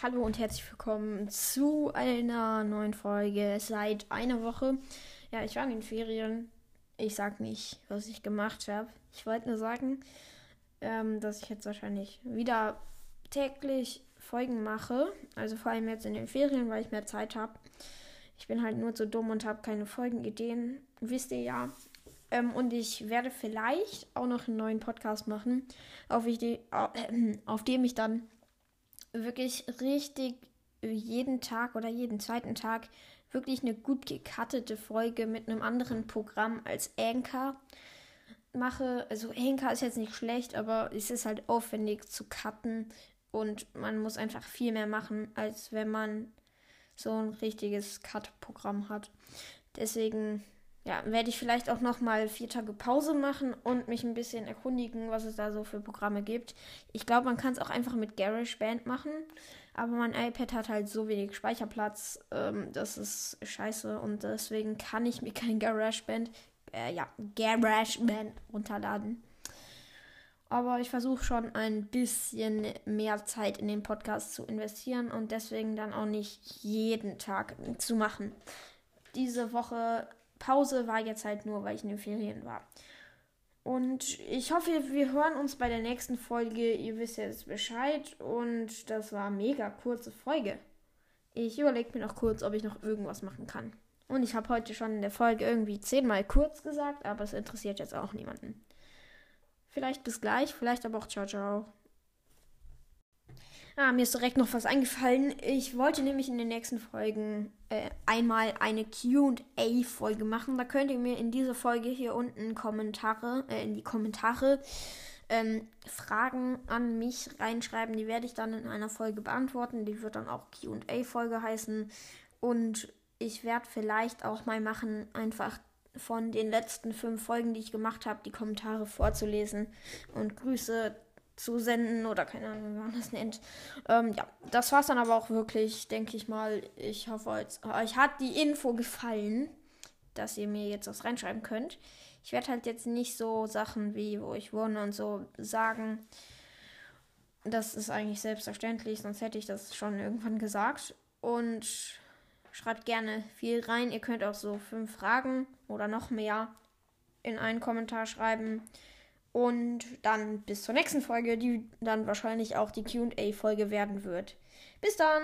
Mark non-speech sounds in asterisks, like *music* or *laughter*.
Hallo und herzlich willkommen zu einer neuen Folge seit einer Woche. Ja, ich war in den Ferien. Ich sag nicht, was ich gemacht habe. Ich wollte nur sagen, ähm, dass ich jetzt wahrscheinlich wieder täglich Folgen mache. Also vor allem jetzt in den Ferien, weil ich mehr Zeit habe. Ich bin halt nur zu dumm und habe keine Folgenideen. Wisst ihr ja. Ähm, und ich werde vielleicht auch noch einen neuen Podcast machen, auf, ich die, *clears throat* auf dem ich dann wirklich richtig jeden Tag oder jeden zweiten Tag wirklich eine gut gekattete Folge mit einem anderen Programm als Anchor mache. Also Anchor ist jetzt nicht schlecht, aber es ist halt aufwendig zu cutten und man muss einfach viel mehr machen, als wenn man so ein richtiges Cut-Programm hat. Deswegen ja, werde ich vielleicht auch noch mal vier Tage Pause machen und mich ein bisschen erkundigen, was es da so für Programme gibt. Ich glaube, man kann es auch einfach mit GarageBand machen, aber mein iPad hat halt so wenig Speicherplatz, ähm, das ist scheiße und deswegen kann ich mir *laughs* kein GarageBand, äh, ja, GarageBand runterladen. Aber ich versuche schon ein bisschen mehr Zeit in den Podcast zu investieren und deswegen dann auch nicht jeden Tag zu machen. Diese Woche Pause war jetzt halt nur, weil ich in den Ferien war. Und ich hoffe, wir hören uns bei der nächsten Folge. Ihr wisst jetzt Bescheid. Und das war eine mega kurze Folge. Ich überlege mir noch kurz, ob ich noch irgendwas machen kann. Und ich habe heute schon in der Folge irgendwie zehnmal kurz gesagt, aber es interessiert jetzt auch niemanden. Vielleicht bis gleich, vielleicht aber auch ciao, ciao. Ah, mir ist direkt noch was eingefallen. Ich wollte nämlich in den nächsten Folgen äh, einmal eine QA-Folge machen. Da könnt ihr mir in diese Folge hier unten Kommentare, äh, in die Kommentare ähm, Fragen an mich reinschreiben. Die werde ich dann in einer Folge beantworten. Die wird dann auch QA-Folge heißen. Und ich werde vielleicht auch mal machen, einfach von den letzten fünf Folgen, die ich gemacht habe, die Kommentare vorzulesen. Und Grüße zu senden oder keine Ahnung, wie man das nennt. Ähm, ja, das war's dann aber auch wirklich, denke ich mal. Ich hoffe, euch hat die Info gefallen, dass ihr mir jetzt was reinschreiben könnt. Ich werde halt jetzt nicht so Sachen wie, wo ich wohne und so sagen. Das ist eigentlich selbstverständlich, sonst hätte ich das schon irgendwann gesagt. Und schreibt gerne viel rein. Ihr könnt auch so fünf Fragen oder noch mehr in einen Kommentar schreiben. Und dann bis zur nächsten Folge, die dann wahrscheinlich auch die QA-Folge werden wird. Bis dann!